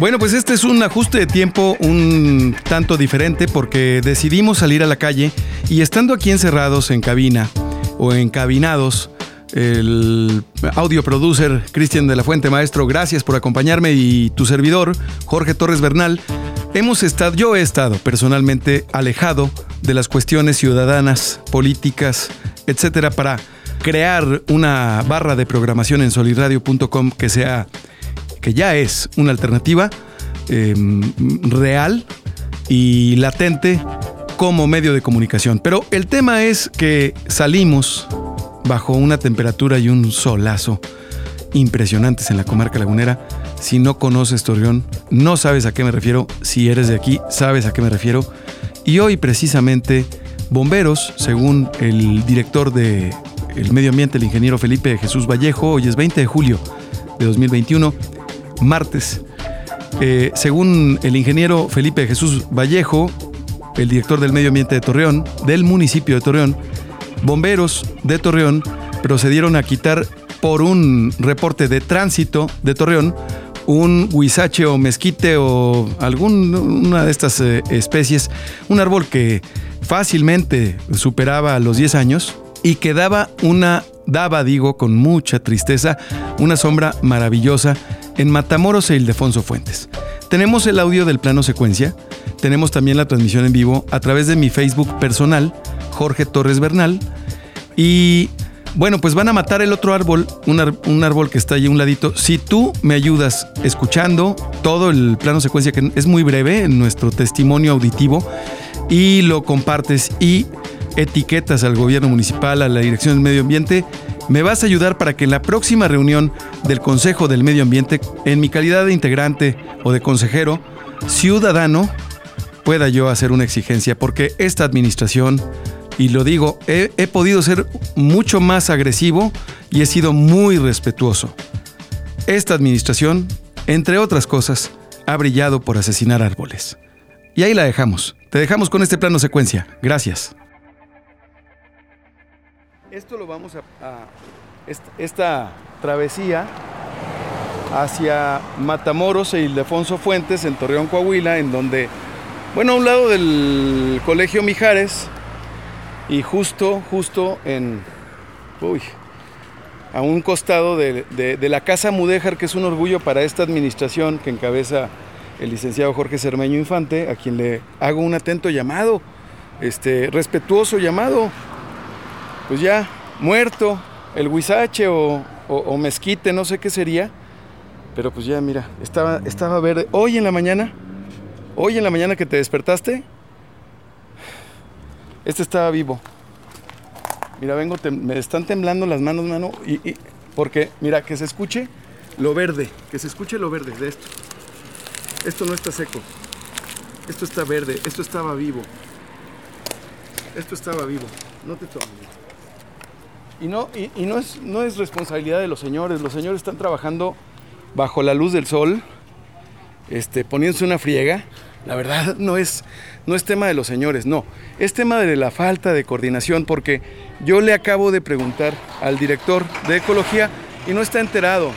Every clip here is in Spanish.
Bueno, pues este es un ajuste de tiempo un tanto diferente porque decidimos salir a la calle y estando aquí encerrados en cabina o encabinados, el audio producer Cristian de la Fuente, maestro, gracias por acompañarme y tu servidor, Jorge Torres Bernal, hemos estado, yo he estado personalmente alejado de las cuestiones ciudadanas, políticas, etcétera, para crear una barra de programación en soliradio.com que sea que ya es una alternativa em, real y latente como medio de comunicación. Pero el tema es que salimos bajo una temperatura y un solazo impresionantes en la comarca lagunera. Si no conoces Torreón, no sabes a qué me refiero. Si eres de aquí, sabes a qué me refiero. Y hoy precisamente bomberos, según el director de el medio ambiente, el ingeniero Felipe Jesús Vallejo, hoy es 20 de julio de 2021, martes. Eh, según el ingeniero Felipe Jesús Vallejo, el director del medio ambiente de Torreón, del municipio de Torreón, bomberos de Torreón procedieron a quitar por un reporte de tránsito de Torreón un huizache o mezquite o alguna de estas eh, especies, un árbol que fácilmente superaba los 10 años y que daba una, daba digo con mucha tristeza, una sombra maravillosa en Matamoros e Ildefonso Fuentes. Tenemos el audio del plano secuencia, tenemos también la transmisión en vivo a través de mi Facebook personal, Jorge Torres Bernal, y bueno, pues van a matar el otro árbol, un, árbol que está ahí a un ladito. Si tú me ayudas escuchando todo el plano secuencia, que es muy breve en nuestro testimonio auditivo, y lo compartes y etiquetas al gobierno municipal, a la Dirección del Medio Ambiente, me vas a ayudar para que en la próxima reunión del Consejo del Medio Ambiente, en mi calidad de integrante o de consejero, ciudadano, pueda yo hacer una exigencia, porque esta administración, y lo digo, he, he podido ser mucho más agresivo y he sido muy respetuoso. Esta administración, entre otras cosas, ha brillado por asesinar árboles. Y ahí la dejamos. Te dejamos con este plano secuencia. Gracias. Esto lo vamos a, esta, travesía hacia Matamoros e Ildefonso Fuentes en Torreón, Coahuila, en donde, bueno, a un lado del Colegio Mijares y justo, justo en, uy, a un costado de, la Casa Mudéjar, que es un orgullo para esta administración que encabeza el licenciado Jorge Cermeño Infante, a quien le hago un atento llamado, este, respetuoso llamado pues ya muerto, el huizache o, mezquite, no sé qué sería. Pero pues ya, mira, estaba, estaba verde. Hoy en la mañana, hoy en la mañana que te despertaste, este estaba vivo. Mira, vengo, me están temblando las manos, mano, y, porque, mira, que se escuche lo verde, que se escuche lo verde de esto. Esto no está seco, esto está verde, esto estaba vivo. Esto estaba vivo, no te tomes. Y no, y, no, es, no es responsabilidad de los señores. Los señores están trabajando bajo la luz del sol, este, poniéndose una friega. La verdad no es, no es tema de los señores, no. Es tema de la falta de coordinación porque yo le acabo de preguntar al director de ecología y no está enterado.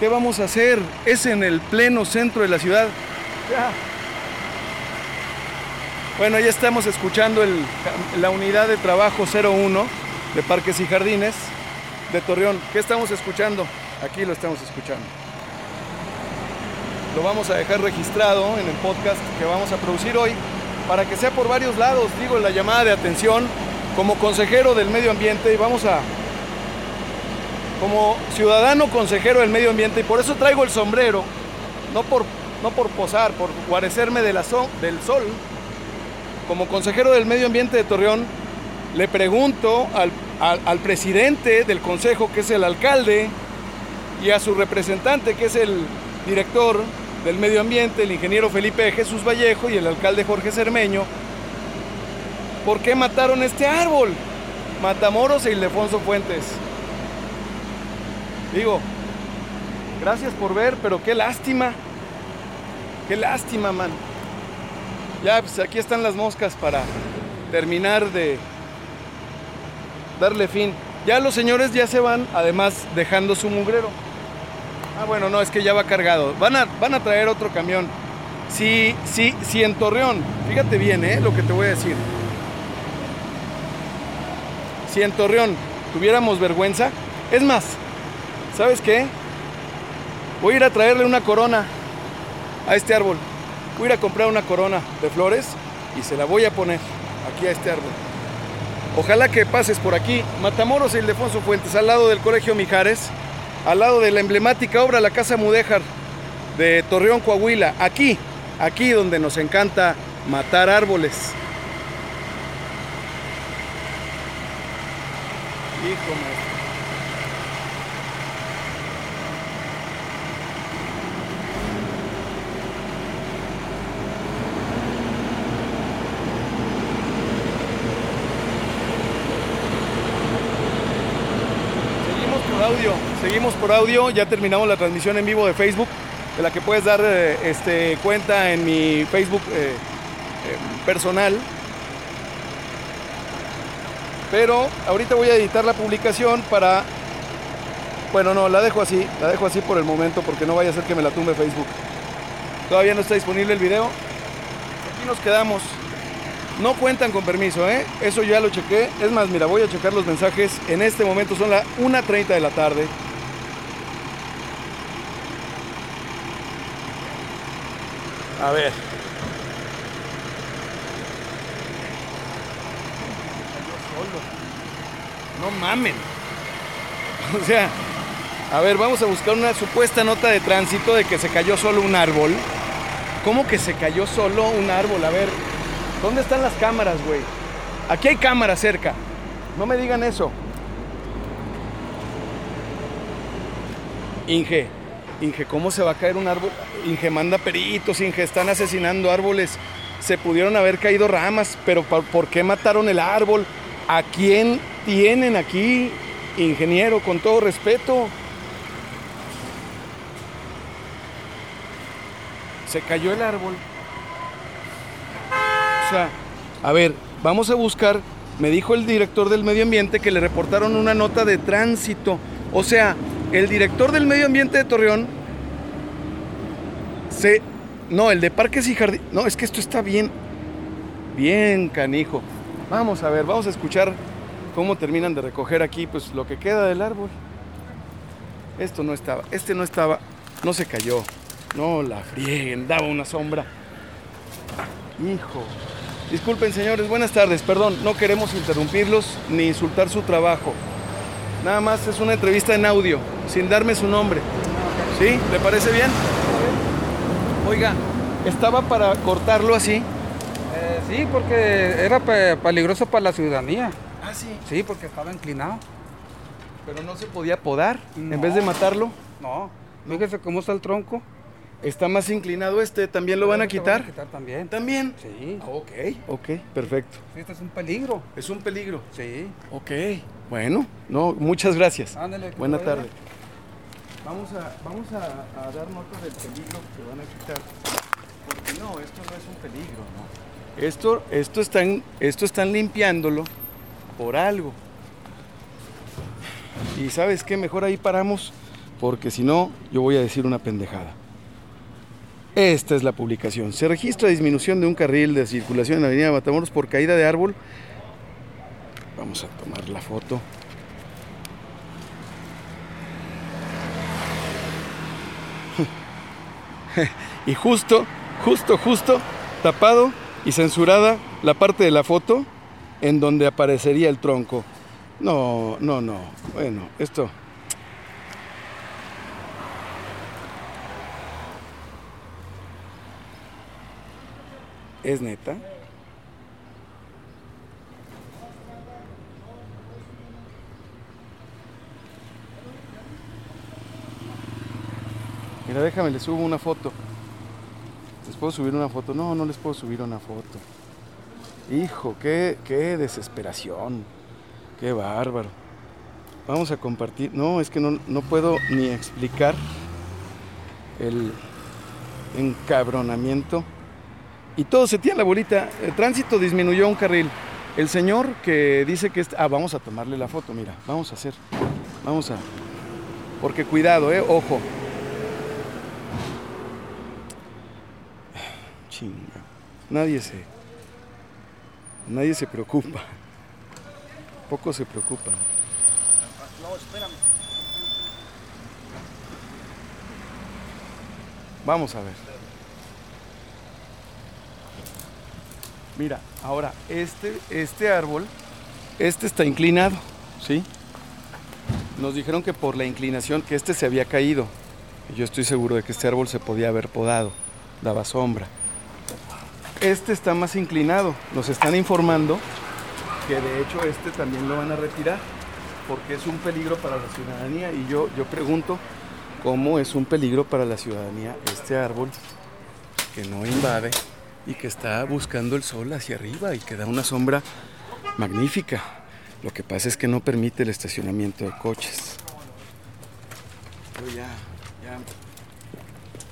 ¿Qué vamos a hacer? Es en el pleno centro de la ciudad. Bueno, ya estamos escuchando la unidad de trabajo 01 de Parques y Jardines de Torreón. ¿Qué estamos escuchando? Aquí lo estamos escuchando. Lo vamos a dejar registrado en el podcast que vamos a producir hoy para que sea por varios lados, digo, la llamada de atención como consejero del medio ambiente y vamos a, como ciudadano consejero del medio ambiente y por eso traigo el sombrero, no por, no por posar, por guarecerme del sol, como consejero del medio ambiente de Torreón, le pregunto al, presidente del consejo, que es el alcalde, y a su representante, que es el director del medio ambiente, el ingeniero Felipe Jesús Vallejo y el alcalde Jorge Cermeño, ¿por qué mataron este árbol? Matamoros e Ildefonso Fuentes. Digo, gracias por ver, pero qué lástima. Qué lástima, man. Ya, pues aquí están las moscas para terminar de darle fin. Ya los señores ya se van, además dejando su mugrero. Ah, bueno, no, es que ya va cargado. Van a, van a traer otro camión. Si, si, si en Torreón, fíjate bien, ¿eh? Lo que te voy a decir. Si en Torreón tuviéramos vergüenza, es más, ¿sabes qué? Voy a ir a traerle una corona a este árbol. Voy a ir a comprar una corona de flores y se la voy a poner aquí a este árbol. Ojalá que pases por aquí. Matamoros y Ildefonso Fuentes, al lado del Colegio Mijares, al lado de la emblemática obra La Casa Mudéjar de Torreón, Coahuila. Aquí, aquí donde nos encanta matar árboles maestro. Seguimos por audio, seguimos por audio, ya terminamos la transmisión en vivo de Facebook, de la que puedes dar eh, este, cuenta en mi Facebook eh, eh, personal. Pero ahorita voy a editar la publicación para... Bueno, no, la dejo así, la dejo así por el momento porque no vaya a ser que me la tumbe Facebook. Todavía no está disponible el video. Aquí nos quedamos. No cuentan con permiso, ¿eh? Eso ya lo chequé. Es más, mira, voy a checar los mensajes. En este momento son las 1.30 de la tarde. A ver. No mamen. O sea, a ver, vamos a buscar una supuesta nota de tránsito de que se cayó solo un árbol. ¿Cómo que se cayó solo un árbol? A ver, ¿dónde están las cámaras, güey? Aquí hay cámaras cerca. No me digan eso. Inge, Inge, ¿cómo se va a caer un árbol? Inge, manda peritos, Inge, están asesinando árboles. Se pudieron haber caído ramas, pero ¿por qué mataron el árbol? ¿A quién tienen aquí, ingeniero, con todo respeto? Se cayó el árbol. O sea, a ver, vamos a buscar. Me dijo el director del medio ambiente que le reportaron una nota de tránsito. O sea, el director del medio ambiente de Torreón se. No, el de parques y jardines. No, es que esto está bien. Bien, canijo. Vamos a ver, vamos a escuchar cómo terminan de recoger aquí, pues lo que queda del árbol. Esto no estaba, este no estaba, no se cayó. No la frieguen, daba una sombra. Hijo. Disculpen, señores, buenas tardes. Perdón, no queremos interrumpirlos ni insultar su trabajo. Nada más es una entrevista en audio, sin darme su nombre. ¿Sí? ¿Le parece bien? Oiga, estaba para cortarlo así. Eh, sí, porque era pe- peligroso para la ciudadanía. Ah, sí. Sí, porque estaba inclinado. Pero no se podía podar en vez de matarlo. No, fíjese cómo está el tronco. Está más inclinado este, ¿también lo van a quitar? quitar también. También. Sí, Ah, Ok, ok, perfecto. sí, este es un peligro. Es un peligro. Sí. Ok, bueno, no, muchas gracias. Ándale, Buena vaya. Vamos a, vamos a, a dar nota del peligro que van a quitar. Porque no, esto no es un peligro, no. Esto, esto, están, esto están limpiándolo por algo. Y sabes qué, mejor ahí paramos, porque si no, yo voy a decir una pendejada. Esta es la publicación. Se registra disminución de un carril de circulación en la avenida Matamoros por caída de árbol. Vamos a tomar la foto. y justo, justo, justo, tapado y censurada la parte de la foto en donde aparecería el tronco. No, no, no. Bueno, esto. ¿Es neta? Mira, déjame, le subo una foto. ¿Les puedo subir una foto? No, no les puedo subir una foto. Hijo, qué, qué desesperación. Qué bárbaro. Vamos a compartir. No, es que no, no puedo ni explicar el encabronamiento. Y todo se tiene la bolita. El tránsito disminuyó un carril. El señor que dice que... es- Ah, vamos a tomarle la foto, mira. Vamos a hacer. Vamos a... Porque cuidado, eh, ojo. Nadie se. Nadie se preocupa. Pocos se preocupan. Vamos a ver. Mira, ahora este, este árbol, este está inclinado, ¿sí? Nos dijeron que por la inclinación que este se había caído. Yo estoy seguro de que este árbol se podía haber podado, daba sombra. Este está más inclinado. Nos están informando que de hecho este también lo van a retirar porque es un peligro para la ciudadanía. Y yo, yo pregunto cómo es un peligro para la ciudadanía este árbol que no invade y que está buscando el sol hacia arriba y que da una sombra magnífica. Lo que pasa es que no permite el estacionamiento de coches. Yo ya, ya.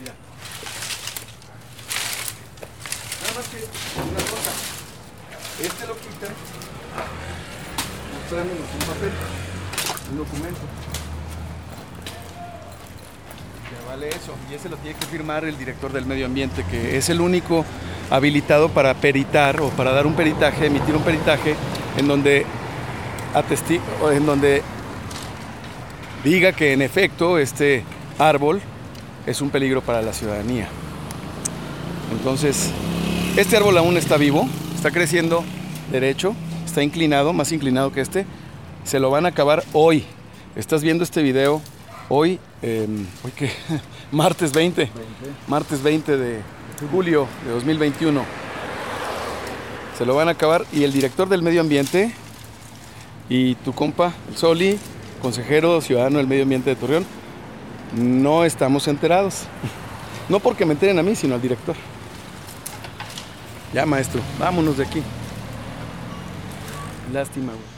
Mira. Nada más que una cosa. Este lo quitan mostrándonos un papel, un documento. Vale eso. Y ese lo tiene que firmar el director del medio ambiente, que es el único habilitado para peritar o para dar un peritaje, emitir un peritaje en donde atesti en donde diga que en efecto este árbol es un peligro para la ciudadanía. Entonces, este árbol aún está vivo, está creciendo derecho, está inclinado, más inclinado que este. Se lo van a acabar hoy. Estás viendo este video hoy, eh, hoy martes 20, martes 20 de julio de 2021. Se lo van a acabar y el director del medio ambiente y tu compa, Soli, consejero ciudadano del medio ambiente de Torreón, no estamos enterados. No porque me enteren a mí, sino al director. Ya, maestro, vámonos de aquí. Lástima, güey.